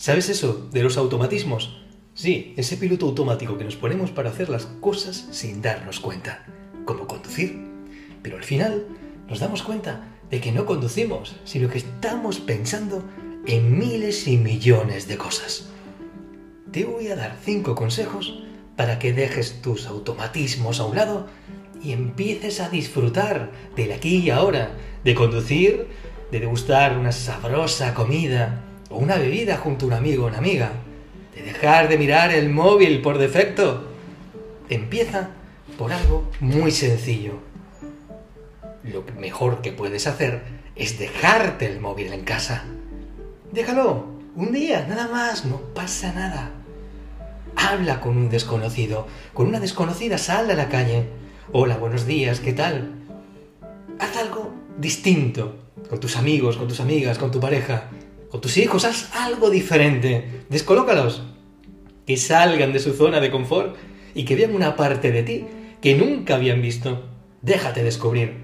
¿Sabes eso de los automatismos? Sí, ese piloto automático que nos ponemos para hacer las cosas sin darnos cuenta, como conducir. Pero al final nos damos cuenta de que no conducimos, sino que estamos pensando en miles y millones de cosas. Te voy a dar cinco consejos para que dejes tus automatismos a un lado y empieces a disfrutar del aquí y ahora, de conducir, de degustar una sabrosa comida o una bebida junto a un amigo o una amiga, de dejar de mirar el móvil por defecto. Empieza por algo muy sencillo. Lo mejor que puedes hacer es dejarte el móvil en casa. Déjalo, un día, nada más, no pasa nada. Habla con un desconocido, con una desconocida, sal a la calle. Hola, buenos días, ¿qué tal? Haz algo distinto con tus amigos, con tus amigas, con tu pareja, con tus hijos, haz algo diferente. Descolócalos. Que salgan de su zona de confort y que vean una parte de ti que nunca habían visto. Déjate descubrir.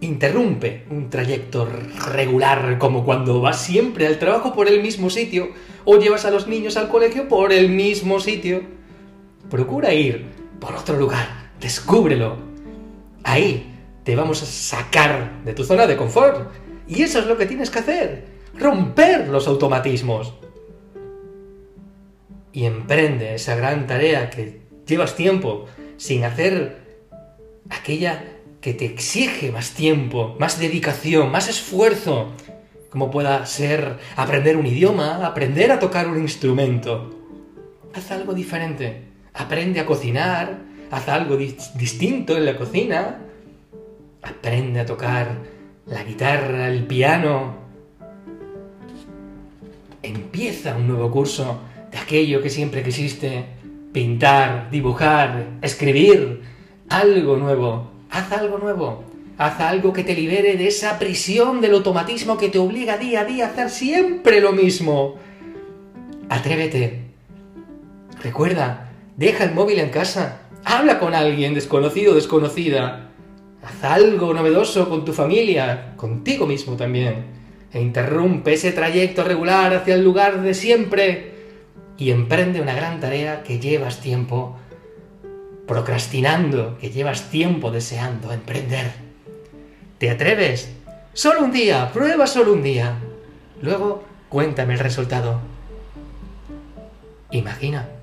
Interrumpe un trayecto regular como cuando vas siempre al trabajo por el mismo sitio o llevas a los niños al colegio por el mismo sitio. Procura ir por otro lugar, descúbrelo. Ahí te vamos a sacar de tu zona de confort. Y eso es lo que tienes que hacer, romper los automatismos. Y emprende esa gran tarea que llevas tiempo sin hacer aquella que te exige más tiempo, más dedicación, más esfuerzo, como pueda ser aprender un idioma, aprender a tocar un instrumento. Haz algo diferente. Aprende a cocinar, haz algo distinto en la cocina. Aprende a tocar la guitarra, el piano. Empieza un nuevo curso de aquello que siempre quisiste. Pintar, dibujar, escribir. Algo nuevo haz algo nuevo. Haz algo que te libere de esa prisión del automatismo que te obliga día a día a hacer siempre lo mismo. Atrévete. Recuerda, deja el móvil en casa. Habla con alguien desconocido o desconocida. Haz algo novedoso con tu familia, contigo mismo también. E interrumpe ese trayecto regular hacia el lugar de siempre y emprende una gran tarea que llevas tiempo procrastinando, que llevas tiempo deseando emprender. ¿Te atreves? Solo un día, prueba solo un día. Luego, cuéntame el resultado. Imagina